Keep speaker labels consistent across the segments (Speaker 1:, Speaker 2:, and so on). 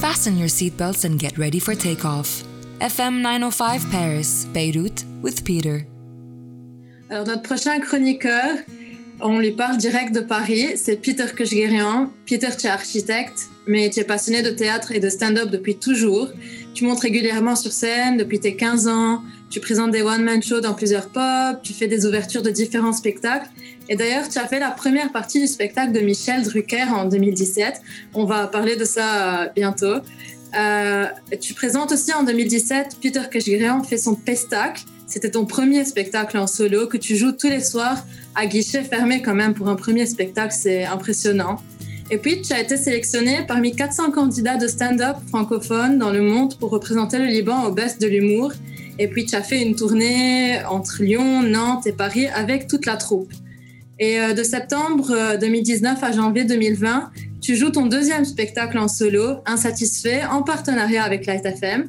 Speaker 1: Fasten your seatbelts and get ready for takeoff. FM 905 Paris, Beirut, with Peter.
Speaker 2: Alors, notre prochain chroniqueur, on lui parle direct de Paris, c'est Peter Kochgerian. Peter, tu es architecte, mais tu es passionné de théâtre et de stand-up depuis toujours. Tu montes régulièrement sur scène depuis tes 15 ans. Tu présentes des one-man shows dans plusieurs pubs. Tu fais des ouvertures de différents spectacles. Et d'ailleurs, tu as fait la première partie du spectacle de Michel Drucker en 2017. On va parler de ça euh, bientôt. Euh, tu présentes aussi en 2017, Peter Kochgerian fait son pestacle. C'était ton premier spectacle en solo que tu joues tous les soirs à guichet fermé quand même pour un premier spectacle, c'est impressionnant. Et puis, tu as été sélectionné parmi 400 candidats de stand-up francophones dans le monde pour représenter le Liban au Best de l'humour. Et puis, tu as fait une tournée entre Lyon, Nantes et Paris avec toute la troupe. Et euh, de septembre 2019 à janvier 2020, tu joues ton deuxième spectacle en solo, Insatisfait, en partenariat avec Light FM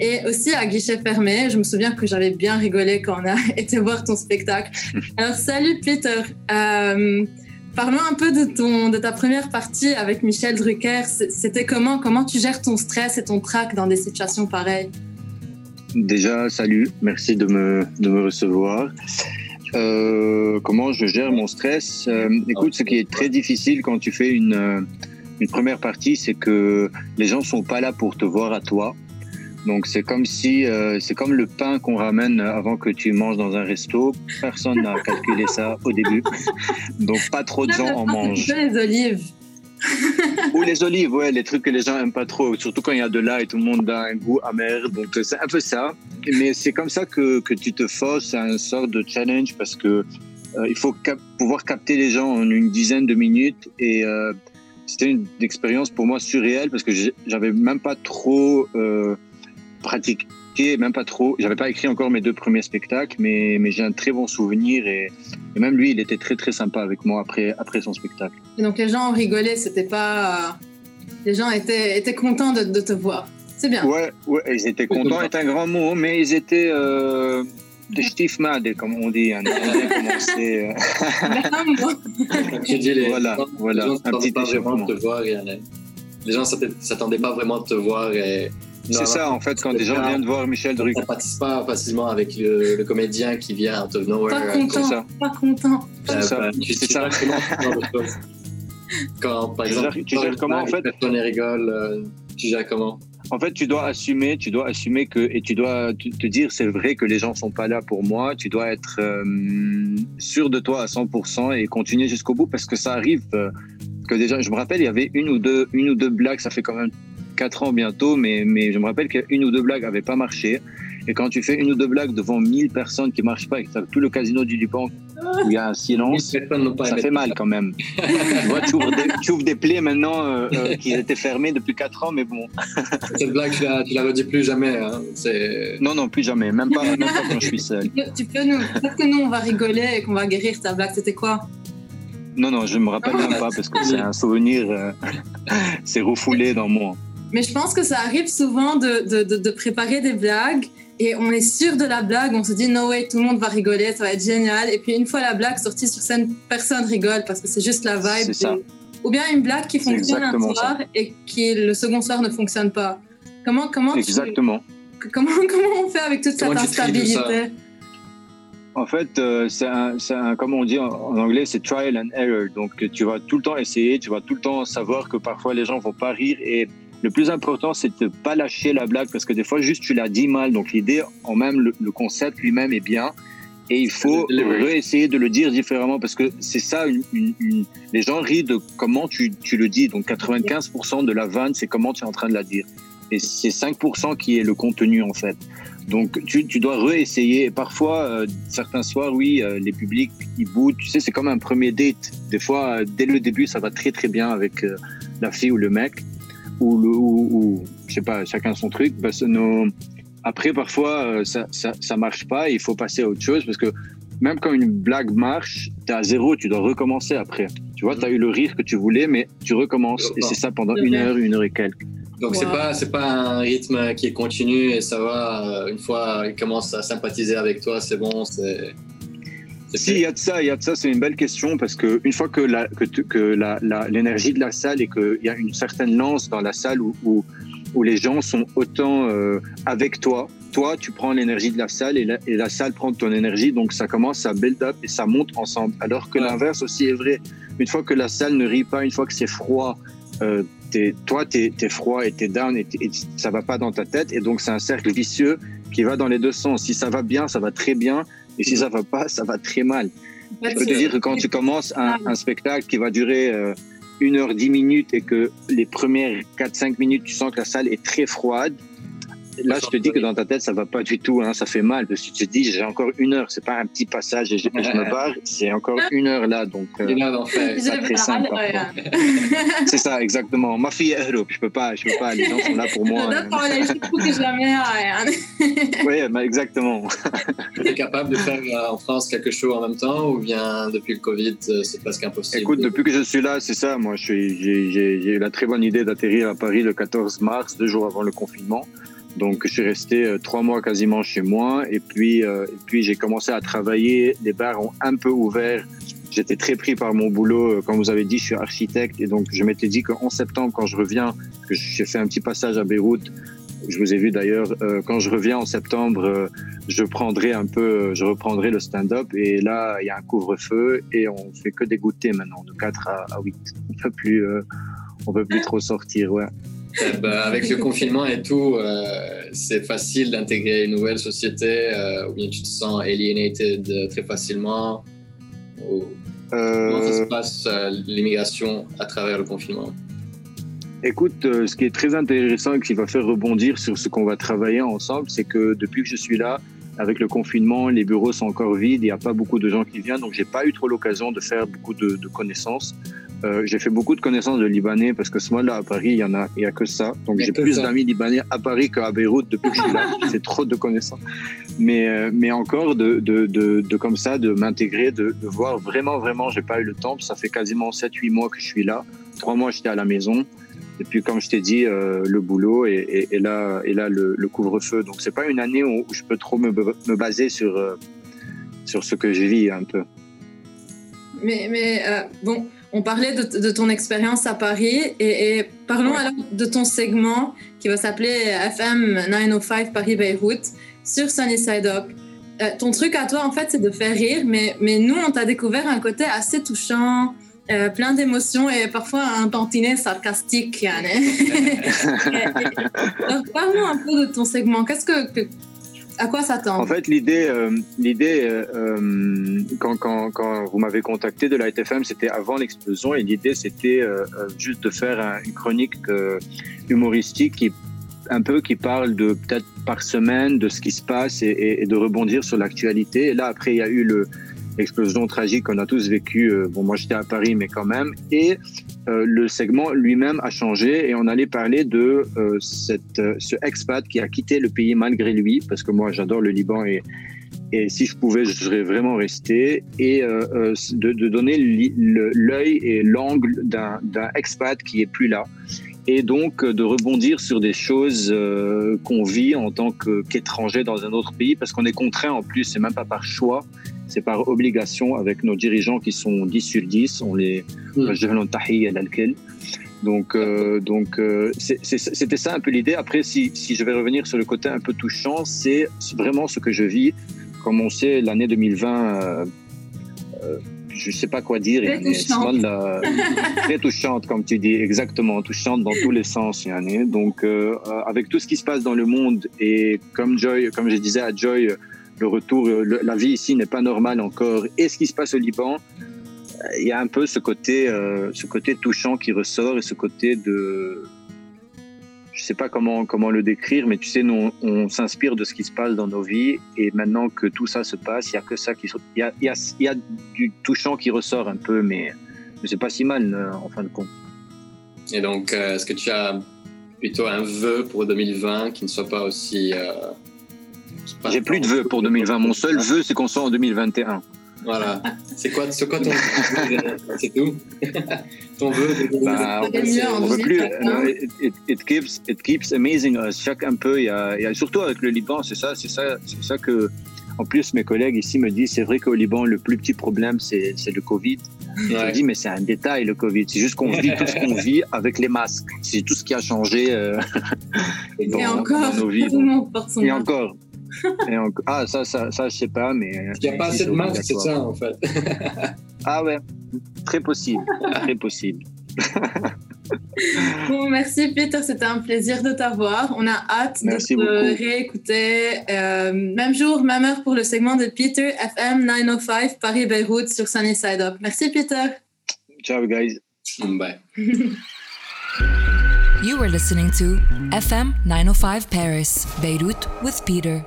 Speaker 2: et aussi à guichet fermé. Je me souviens que j'avais bien rigolé quand on a été voir ton spectacle. Alors, salut Peter. Euh, Parlons un peu de, ton, de ta première partie avec Michel Drucker. C'était comment Comment tu gères ton stress et ton trac dans des situations pareilles?
Speaker 3: Déjà, salut. Merci de me, de me recevoir. Euh, comment je gère mon stress? Euh, Écoute, ce qui est très difficile quand tu fais une, euh, une première partie, c'est que les gens sont pas là pour te voir à toi. Donc c'est comme si euh, c'est comme le pain qu'on ramène avant que tu manges dans un resto. Personne n'a calculé ça au début. Donc pas trop de gens en mangent.
Speaker 2: Les olives.
Speaker 3: Ou les olives, ouais, les trucs que les gens aiment pas trop, surtout quand il y a de l'ail, tout le monde a un goût amer. Donc c'est un peu ça. Mais c'est comme ça que, que tu te forces, c'est un sort de challenge parce que euh, il faut pouvoir capter les gens en une dizaine de minutes et euh, c'était une expérience pour moi surréelle parce que j'avais même pas trop euh, pratiqué, même pas trop. J'avais pas écrit encore mes deux premiers spectacles, mais, mais j'ai un très bon souvenir et, et, même lui, il était très très sympa avec moi après, après son spectacle.
Speaker 2: Et donc les gens ont rigolé, c'était pas. Les gens étaient, étaient contents de, de te voir. C'est bien.
Speaker 3: Ouais, ouais, ils étaient contents, est un grand mot, mais ils étaient. Euh, des stiefmades, comme on dit. Hein. commencé,
Speaker 4: dis les,
Speaker 3: voilà, voilà,
Speaker 4: les gens
Speaker 3: un petit
Speaker 4: pas vraiment de te voir. Et, les gens s'attendaient pas vraiment de te voir. Et,
Speaker 3: c'est ça, en fait, quand des gens viennent voir Michel Drucker.
Speaker 4: On sympathise pas facilement avec le, le, comédien qui vient out of nowhere.
Speaker 2: Pas content,
Speaker 3: ça.
Speaker 2: pas content.
Speaker 3: C'est ça.
Speaker 4: Bah, tu sais
Speaker 3: ça.
Speaker 4: Quand, par exemple,
Speaker 3: tu gères comment, en fait
Speaker 4: Personne rigole, euh, tu gères comment?
Speaker 3: En fait, tu dois assumer, tu dois assumer que et tu dois te dire c'est vrai que les gens sont pas là pour moi. Tu dois être euh, sûr de toi à 100% et continuer jusqu'au bout parce que ça arrive euh, que déjà, je me rappelle, il y avait une ou deux, une ou deux blagues. Ça fait quand même quatre ans bientôt, mais mais je me rappelle qu'une ou deux blagues avaient pas marché. Et quand tu fais une ou deux blagues devant 1000 personnes qui marchent pas, et que as tout le casino du Liban où il y a un silence, ça fait mal quand même. tu vois, tu ouvres, des, tu ouvres des plaies maintenant euh, euh, qui étaient fermées depuis 4 ans, mais bon.
Speaker 4: Cette blague, tu la, tu la redis plus jamais. Hein.
Speaker 3: Non, non, plus jamais. Même pas, même pas quand je suis seul.
Speaker 2: Tu peux, tu peux nous, peut-être que nous, on va rigoler et qu'on va guérir ta blague. C'était quoi?
Speaker 3: Non, non, je me rappelle même pas parce que c'est un souvenir, euh, c'est refoulé dans moi.
Speaker 2: Mais je pense que ça arrive souvent de, de, de, de, préparer des blagues et on est sûr de la blague, on se dit no way, tout le monde va rigoler, ça va être génial. Et puis une fois la blague sortie sur scène, personne rigole parce que c'est juste la vibe.
Speaker 3: Ça.
Speaker 2: Ou bien une blague qui fonctionne un soir ça. et qui le second soir ne fonctionne pas. Comment comment
Speaker 3: Exactement.
Speaker 2: Tu, comment comment on fait avec toute
Speaker 4: comment
Speaker 2: cette instabilité?
Speaker 3: En fait, euh, c'est un, un, comme on dit en, en anglais, c'est trial and error. Donc, tu vas tout le temps essayer, tu vas tout le temps savoir que parfois les gens vont pas rire et le plus important, c'est de pas lâcher la blague parce que des fois, juste tu l'as dit mal. Donc l'idée, en même le, le concept lui-même est bien. Et il faut réessayer de le dire différemment parce que c'est ça, une, une, une, les gens rient de comment tu, tu le dis. Donc 95% de la vanne, c'est comment tu es en train de la dire. Et c'est 5% qui est le contenu en fait. Donc tu, tu dois réessayer. Parfois, euh, certains soirs, oui, euh, les publics, ils boudent. Tu sais, c'est comme un premier date. Des fois, euh, dès le début, ça va très très bien avec la fille ou le mec ou, le, ou, ou je sais pas, chacun son truc. Parce que nos... Après, parfois, ça, ça, ça marche pas. Il faut passer à autre chose parce que même quand une blague marche, tu es à zéro, tu dois recommencer après. Tu vois, tu as eu le rire que tu voulais, mais tu recommences. Et c'est ça pendant une heure, une heure et quelques.
Speaker 4: Donc, wow. c'est pas, c'est pas un rythme qui est continu et ça va, une fois il commence à sympathiser avec toi, c'est bon, c'est.
Speaker 3: Si, il y a de ça, il y a de ça, c'est une belle question parce que une fois que la, que, que la, la, l'énergie de la salle et qu'il y a une certaine lance dans la salle où, où, où les gens sont autant euh, avec toi, toi, tu prends l'énergie de la salle et la, et la, salle prend ton énergie, donc ça commence à build up et ça monte ensemble. Alors que ouais. l'inverse aussi est vrai. Une fois que la salle ne rit pas, une fois que c'est froid, euh, es, toi, tu es, froid et tu es down et, et, ça va pas dans ta tête. Et donc, c'est un cercle vicieux qui va dans les deux sens. Si ça va bien, ça va très bien. Et si ça va pas, ça va très mal. Je peux te dire que quand tu commences un, un spectacle qui va durer euh, une heure, dix minutes et que les premières 4-5 minutes, tu sens que la salle est très froide, là, je te dis que dans ta tête, ça va pas du tout, hein, ça fait mal, parce que tu te dis, j'ai encore une heure, c'est pas un petit passage et je, je me barre, c'est encore une heure là, donc euh,
Speaker 4: c'est
Speaker 3: très simple. c'est ça, exactement. Ma fille est Europe, je peux pas, je peux pas, les gens sont là pour moi. oui, bah, exactement.
Speaker 4: tu es capable de faire en France quelque chose en même temps ou bien depuis le Covid, c'est presque impossible?
Speaker 3: Écoute, depuis que je suis là, c'est ça, moi, j'ai eu la très bonne idée d'atterrir à Paris le 14 mars, deux jours avant le confinement. Donc, je suis resté euh, trois mois quasiment chez moi. Et puis, euh, et puis j'ai commencé à travailler. Les bars ont un peu ouvert. J'étais très pris par mon boulot. Comme vous avez dit, je suis architecte. Et donc, je m'étais dit qu'en septembre, quand je reviens, que j'ai fait un petit passage à Beyrouth, je vous ai vu d'ailleurs, euh, quand je reviens en septembre, euh, je prendrai un peu, je reprendrai le stand-up. Et là, il y a un couvre-feu et on fait que des goûters maintenant, de 4 à, à 8. On peut plus, euh, on peut plus trop sortir, ouais.
Speaker 4: Ben, avec le confinement et tout, euh, c'est facile d'intégrer une nouvelle société euh, ou bien tu te sens alienated très facilement ou... Comment ça se passe l'immigration à travers le confinement?
Speaker 3: Écoute, euh, ce qui est très intéressant et qui va faire rebondir sur ce qu'on va travailler ensemble, c'est que depuis que je suis là, avec le confinement, les bureaux sont encore vides, il n'y a pas beaucoup de gens qui viennent, donc j'ai pas eu trop l'occasion de faire beaucoup de, de connaissances. Euh, j'ai fait beaucoup de connaissances de Libanais parce que ce mois-là à Paris, il y en a, il y a que ça. Donc j'ai plus d'amis libanais à Paris qu'à Beyrouth depuis que je suis là. C'est trop de connaissances. Mais euh, mais encore de de, de, de comme ça, de m'intégrer, de, de voir vraiment vraiment, j'ai pas eu le temps. Ça fait quasiment 7-8 mois que je suis là. Trois mois j'étais à la maison. Et puis, comme je t'ai dit, euh, le boulot et, et, et, là, et là le, le couvre-feu. Donc, c'est pas une année où, je peux trop me, me baser sur, sur ce que je vis un peu.
Speaker 2: Mais, mais bon, on parlait de, de ton expérience à Paris et, et parlons ouais. alors de ton segment qui va s'appeler FM 905 Paris-Beyrouth sur Sunny Side Up. Euh, ton truc à toi, en fait, c'est de faire rire, mais, mais nous, on t'a découvert un côté assez touchant, euh, plein d'émotions et parfois un tantinet sarcastique. Donc, parle-nous un peu de ton segment. Qu'est-ce que, que à quoi s'attendre
Speaker 3: En fait, l'idée, euh, l'idée, euh, quand, quand, quand, vous m'avez contacté de la ITFM, c'était avant l'explosion et l'idée, c'était euh, juste de faire un, une chronique humoristique qui un peu qui parle de peut-être par semaine de ce qui se passe et, de rebondir sur l'actualité. Et là, après, il y a eu le l'explosion tragique qu'on a tous vécu. Bon, moi, j'étais à Paris, mais quand même. Et euh, le segment lui-même a changé et on allait parler de euh, euh, ce expat qui a quitté le pays malgré lui, parce que moi, j'adore le Liban et, et si je pouvais, je serais vraiment resté. Et euh, de, donner l'œil et l'angle d'un expat qui est plus là et donc de rebondir sur des choses qu'on vit en tant qu'étranger qu dans un autre pays, parce qu'on est contraint en plus, c'est même pas par choix, c'est par obligation avec nos dirigeants qui sont 10 sur 10, on les mm. donc, euh, donc euh, c'était ça un peu l'idée. Après, si, si je vais revenir sur le côté un peu touchant, c'est vraiment ce que je vis. Comme on sait, l'année 2020, euh, je sais pas quoi dire.
Speaker 2: Très touchante.
Speaker 3: La, très touchante, comme tu dis, exactement, touchante dans tous les sens. Donc, euh, avec tout ce qui se passe dans le monde et comme Joy, comme je disais à Joy, le retour, le, la vie ici n'est pas normale encore. Et ce qui se passe au Liban, il y a un peu ce côté, euh, ce côté touchant qui ressort et ce côté de, je sais pas comment comment le décrire, mais tu sais, nous on, s'inspire de ce qui se passe dans nos vies et maintenant que tout ça se passe, il y a que ça qui, il y a, y y a du touchant qui ressort un peu, mais, mais c'est pas si mal euh, en fin de compte.
Speaker 4: Et donc, euh, est-ce que tu as plutôt un vœu pour 2020 qui ne soit pas aussi euh,
Speaker 3: J'ai plus de vœux pour 2020. Mon seul vœu, c'est qu'on soit en 2021.
Speaker 4: Voilà. C'est quoi, quoi ton C'est tout Ton vœu
Speaker 3: bah, on, veut plus. Euh, it, it, keeps, it keeps amazing us. Chaque un peu, il y a, y a surtout avec le Liban, c'est ça, c'est ça, c'est ça que. En plus, mes collègues ici me disent, c'est vrai qu'au Liban, le plus petit problème, c'est le Covid. Je dis, mais c'est un détail, le Covid. C'est juste qu'on vit tout ce qu'on vit avec les masques. C'est tout ce qui a changé euh,
Speaker 2: dans, Et encore,
Speaker 3: nos vies. Et encore. Et. Ah, ça, ça, ça, je sais pas, mais.
Speaker 4: Il n'y a pas assez de masques, c'est ça, en fait.
Speaker 3: ah ouais, très possible. Très possible.
Speaker 2: bon, merci Peter, c'était un plaisir de t'avoir. On a hâte de te réécouter. Euh, même jour, même heure pour le segment de Peter, FM 905 Paris-Beyrouth sur Sunny Side Up. Merci Peter.
Speaker 3: Ciao guys.
Speaker 4: Bye.
Speaker 1: you were listening to FM 905 Paris, Beirut with Peter.